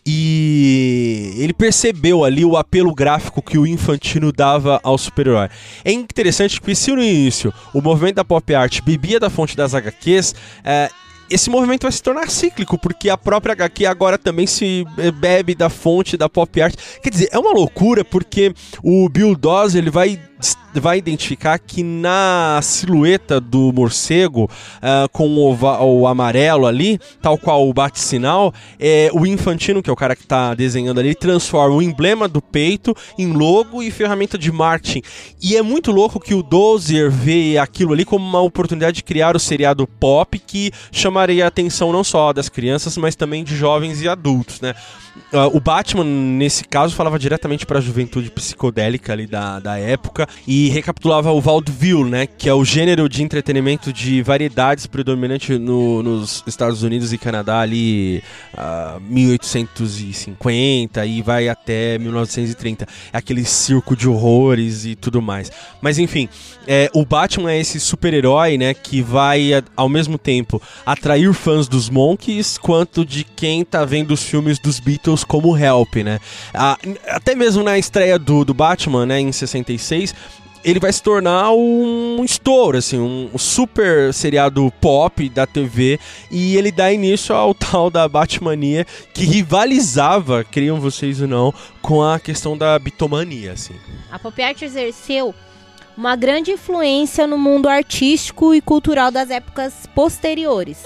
[SPEAKER 1] e ele percebeu ali o apelo gráfico que o Infantino dava ao super-herói. É interessante que se no início o movimento da pop art bebia da fonte das HQs, é, esse movimento vai se tornar cíclico, porque a própria HQ agora também se bebe da fonte da pop art. Quer dizer, é uma loucura, porque o Bill Dawes, ele vai vai identificar que na silhueta do morcego, uh, com o, o, amarelo ali, tal qual o bate-sinal, é, o Infantino, que é o cara que está desenhando ali, transforma o emblema do peito em logo e ferramenta de marketing. E é muito louco que o Dozier vê aquilo ali como uma oportunidade de criar o seriado pop que chamaria a atenção não só das crianças, mas também de jovens e adultos, né? Uh, o Batman, nesse caso, falava diretamente para a juventude psicodélica ali da, da época e recapitulava o vaudeville, né? Que é o gênero de entretenimento de variedades predominante no, nos Estados Unidos e Canadá ali uh, 1850 e vai até 1930. É aquele circo de horrores e tudo mais. Mas enfim, é, o Batman é esse super-herói, né? Que vai ao mesmo tempo atrair fãs dos Monkeys quanto de quem tá vendo os filmes dos Beatles Beatles como Help, né? Ah, até mesmo na estreia do, do Batman, né, em 66, ele vai se tornar um estouro, assim, um super seriado pop da TV e ele dá início ao tal da Batmania que rivalizava, criam vocês ou não, com a questão da bitomania, assim.
[SPEAKER 2] A pop art exerceu uma grande influência no mundo artístico e cultural das épocas posteriores.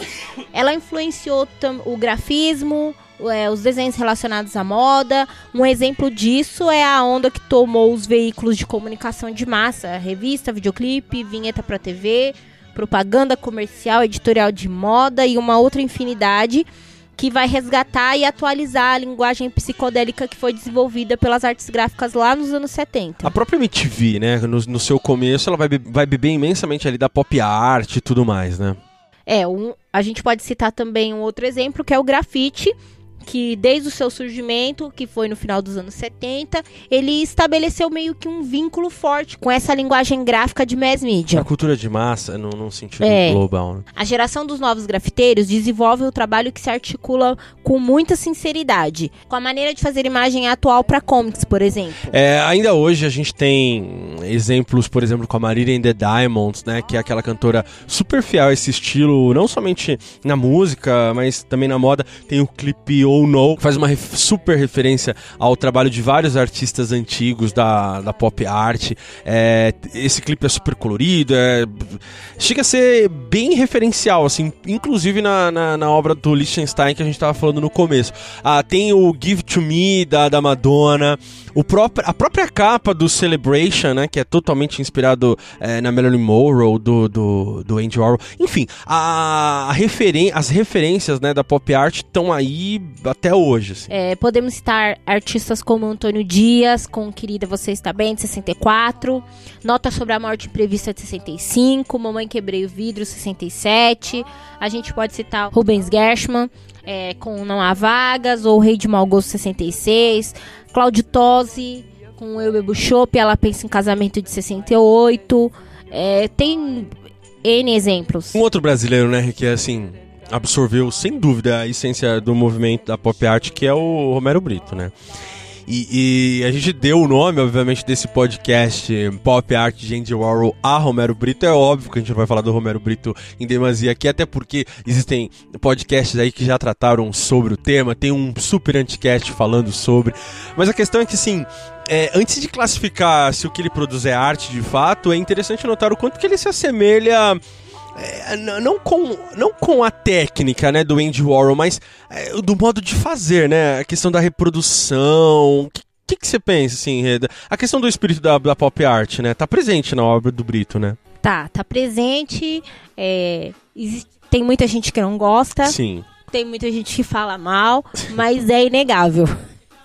[SPEAKER 2] Ela influenciou o grafismo, é, os desenhos relacionados à moda. Um exemplo disso é a onda que tomou os veículos de comunicação de massa, revista, videoclipe, vinheta para TV, propaganda comercial, editorial de moda e uma outra infinidade que vai resgatar e atualizar a linguagem psicodélica que foi desenvolvida pelas artes gráficas lá nos anos 70.
[SPEAKER 1] A própria MTV, né, no, no seu começo, ela vai, vai beber imensamente ali da pop art e tudo mais, né?
[SPEAKER 2] É, um, a gente pode citar também um outro exemplo, que é o grafite, que desde o seu surgimento, que foi no final dos anos 70, ele estabeleceu meio que um vínculo forte com essa linguagem gráfica de mass media.
[SPEAKER 1] A cultura de massa, num, num sentido é. global. Né?
[SPEAKER 2] A geração dos novos grafiteiros desenvolve um trabalho que se articula com muita sinceridade, com a maneira de fazer imagem atual para comics, por exemplo.
[SPEAKER 1] É, ainda hoje a gente tem exemplos, por exemplo, com a Marília the Diamonds, né, que é aquela cantora super fiel a esse estilo, não somente na música, mas também na moda. Tem o clipe No, faz uma ref super referência ao trabalho de vários artistas antigos da, da pop art. É, esse clipe é super colorido, é, chega a ser bem referencial, assim, inclusive na, na, na obra do Liechtenstein que a gente estava falando no começo. Ah, tem o Give to Me da, da Madonna, o próprio, a própria capa do Celebration, né, que é totalmente inspirado é, na Marilyn Monroe, do, do, do Andy Warhol. Enfim, a, a referen as referências né, da pop art estão aí até hoje. Assim.
[SPEAKER 2] É, podemos citar artistas como Antônio Dias, com Querida Você Está Bem, de 64, Nota sobre a Morte Imprevista, de 65, Mamãe Quebrei o Vidro, 67. A gente pode citar Rubens Gershman, é, com Não Há Vagas, ou Rei de Mau Gosto 66, Claudio Tosi com Eu Bebo Chopp, Ela Pensa em Casamento de 68. É, tem N exemplos.
[SPEAKER 1] Um outro brasileiro, né, que é assim, absorveu sem dúvida a essência do movimento da pop art, que é o Romero Brito, né? E, e, a gente deu o nome, obviamente, desse podcast Pop Art de Andy Warhol a Romero Brito. É óbvio que a gente não vai falar do Romero Brito em demasia aqui, até porque existem podcasts aí que já trataram sobre o tema. Tem um super anticast falando sobre. Mas a questão é que, assim, é, antes de classificar se o que ele produz é arte de fato, é interessante notar o quanto que ele se assemelha é, não, com, não com a técnica né, do Andy Warhol, mas é, do modo de fazer, né? A questão da reprodução. O que, que, você pensa, assim, Reda? A questão do espírito da, da pop art, né? Tá presente na obra do Brito, né?
[SPEAKER 2] Tá, tá presente. É, tem muita gente que não gosta.
[SPEAKER 1] Sim.
[SPEAKER 2] Tem muita gente que fala mal, mas é inegável.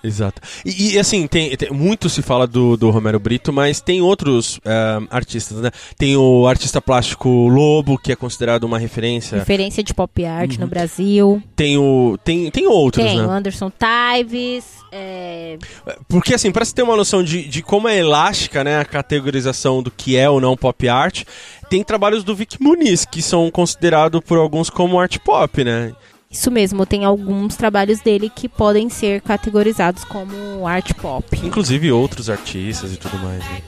[SPEAKER 1] Exato. E, e assim, tem, tem, muito se fala do, do Romero Brito, mas tem outros uh, artistas, né? Tem o artista plástico Lobo, que é considerado uma referência.
[SPEAKER 2] Referência de pop art uhum. no Brasil.
[SPEAKER 1] Tem o. Tem, tem outros,
[SPEAKER 2] tem
[SPEAKER 1] né?
[SPEAKER 2] o Anderson Tives. É...
[SPEAKER 1] Porque assim, para você ter uma noção de, de como é elástica né, a categorização do que é ou não pop art, tem trabalhos do Vic Muniz, que são considerados por alguns como art pop, né?
[SPEAKER 2] Isso mesmo, tem alguns trabalhos dele que podem ser categorizados como art pop.
[SPEAKER 1] Inclusive outros artistas e tudo mais. Né?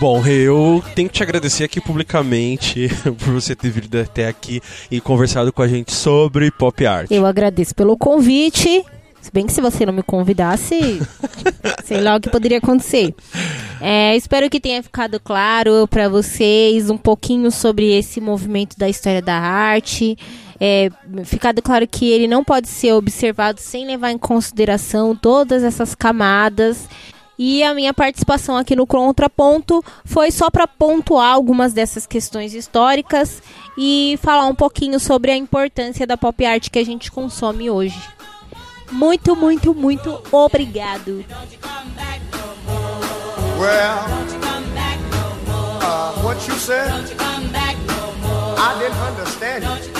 [SPEAKER 1] Bom, eu tenho que te agradecer aqui publicamente por você ter vindo até aqui e conversado com a gente sobre pop art.
[SPEAKER 2] Eu agradeço pelo convite. Se bem que se você não me convidasse, sei lá o que poderia acontecer. É, espero que tenha ficado claro para vocês um pouquinho sobre esse movimento da história da arte. É, ficado claro que ele não pode ser observado sem levar em consideração todas essas camadas. E a minha participação aqui no Contraponto foi só para pontuar algumas dessas questões históricas e falar um pouquinho sobre a importância da pop art que a gente consome hoje. Muito, muito, muito obrigado. Well, uh, what you said, I didn't understand it.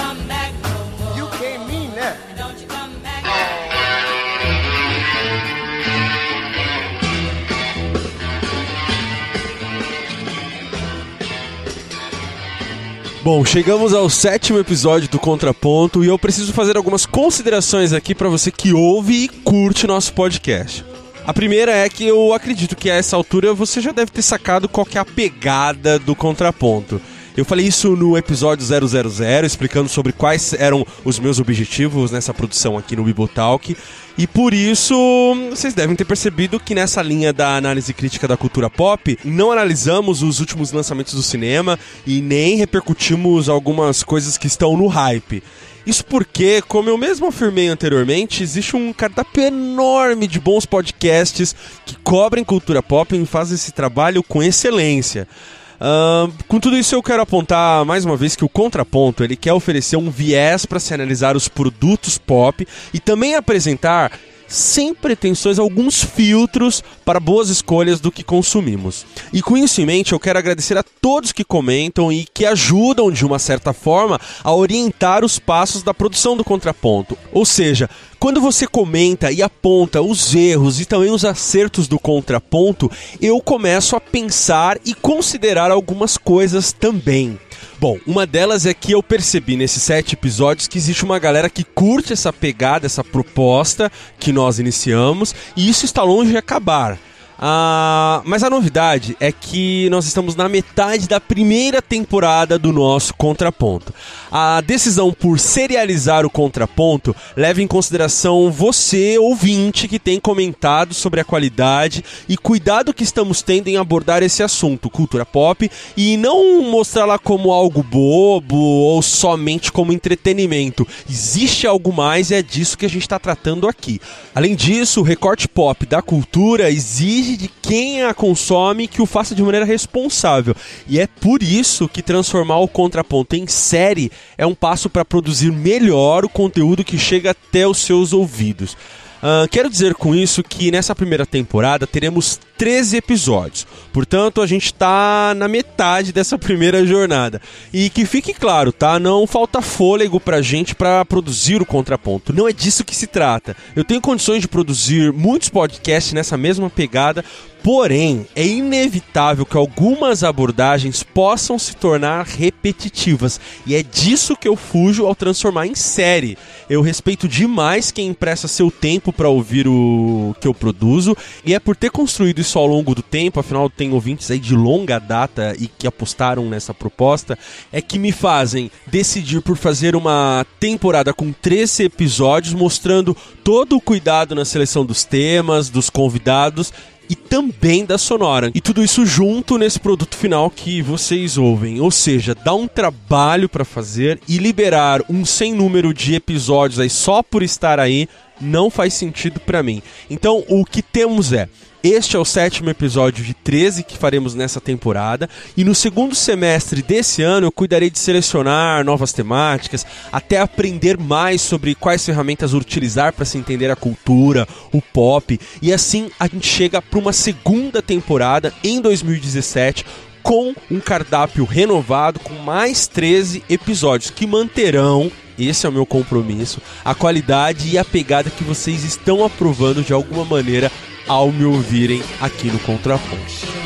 [SPEAKER 1] Bom, chegamos ao sétimo episódio do Contraponto e eu preciso fazer algumas considerações aqui para você que ouve e curte nosso podcast. A primeira é que eu acredito que a essa altura você já deve ter sacado qual é a pegada do contraponto. Eu falei isso no episódio 000, explicando sobre quais eram os meus objetivos nessa produção aqui no Bibotalk. E por isso, vocês devem ter percebido que nessa linha da análise crítica da cultura pop, não analisamos os últimos lançamentos do cinema e nem repercutimos algumas coisas que estão no hype. Isso porque, como eu mesmo afirmei anteriormente, existe um cardápio enorme de bons podcasts que cobrem cultura pop e fazem esse trabalho com excelência. Uh, com tudo isso eu quero apontar mais uma vez que o contraponto ele quer oferecer um viés para se analisar os produtos pop e também apresentar sem pretensões, alguns filtros para boas escolhas do que consumimos. E com isso em mente, eu quero agradecer a todos que comentam e que ajudam de uma certa forma a orientar os passos da produção do contraponto. Ou seja, quando você comenta e aponta os erros e também os acertos do contraponto, eu começo a pensar e considerar algumas coisas também. Bom, uma delas é que eu percebi nesses sete episódios que existe uma galera que curte essa pegada, essa proposta que nós iniciamos, e isso está longe de acabar. Ah, mas a novidade é que nós estamos na metade da primeira temporada do nosso Contraponto. A decisão por serializar o Contraponto leva em consideração você, ouvinte, que tem comentado sobre a qualidade e cuidado que estamos tendo em abordar esse assunto, cultura pop, e não mostrá-la como algo bobo ou somente como entretenimento. Existe algo mais e é disso que a gente está tratando aqui. Além disso, o recorte pop da cultura exige exige de quem a consome que o faça de maneira responsável. E é por isso que transformar o contraponto em série é um passo para produzir melhor o conteúdo que chega até os seus ouvidos. Uh, quero dizer com isso que nessa primeira temporada teremos 13 episódios. Portanto, a gente está na metade dessa primeira jornada. E que fique claro, tá? Não falta fôlego pra gente para produzir o contraponto. Não é disso que se trata. Eu tenho condições de produzir muitos podcasts nessa mesma pegada, Porém, é inevitável que algumas abordagens possam se tornar repetitivas, e é disso que eu fujo ao transformar em série. Eu respeito demais quem empresta seu tempo para ouvir o que eu produzo, e é por ter construído isso ao longo do tempo, afinal tem ouvintes aí de longa data e que apostaram nessa proposta, é que me fazem decidir por fazer uma temporada com 13 episódios mostrando todo o cuidado na seleção dos temas, dos convidados e também da Sonora. E tudo isso junto nesse produto final que vocês ouvem. Ou seja, dá um trabalho para fazer e liberar um sem número de episódios aí só por estar aí não faz sentido para mim. Então, o que temos é este é o sétimo episódio de 13 que faremos nessa temporada. E no segundo semestre desse ano eu cuidarei de selecionar novas temáticas, até aprender mais sobre quais ferramentas utilizar para se entender a cultura, o pop. E assim a gente chega para uma segunda temporada em 2017 com um cardápio renovado com mais 13 episódios que manterão esse é o meu compromisso, a qualidade e a pegada que vocês estão aprovando de alguma maneira ao me ouvirem aqui no Contraponto.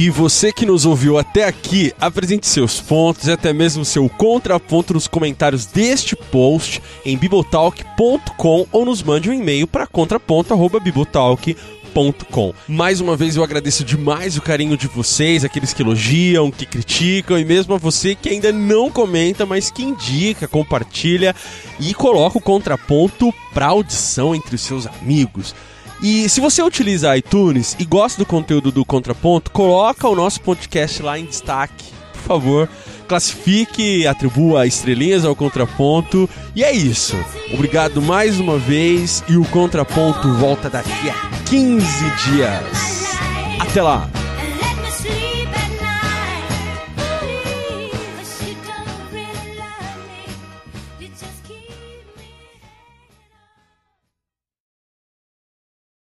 [SPEAKER 1] E você que nos ouviu até aqui, apresente seus pontos e até mesmo seu contraponto nos comentários deste post em bibotalk.com ou nos mande um e-mail para contraponto@bibotalk.com mais uma vez eu agradeço demais o carinho de vocês, aqueles que elogiam, que criticam e mesmo a você que ainda não comenta, mas que indica, compartilha e coloca o contraponto para audição entre os seus amigos. E se você utiliza iTunes e gosta do conteúdo do Contraponto, coloca o nosso podcast lá em destaque, por favor classifique, atribua estrelinhas ao contraponto. E é isso. Obrigado mais uma vez e o contraponto volta daqui a 15 dias. Até lá!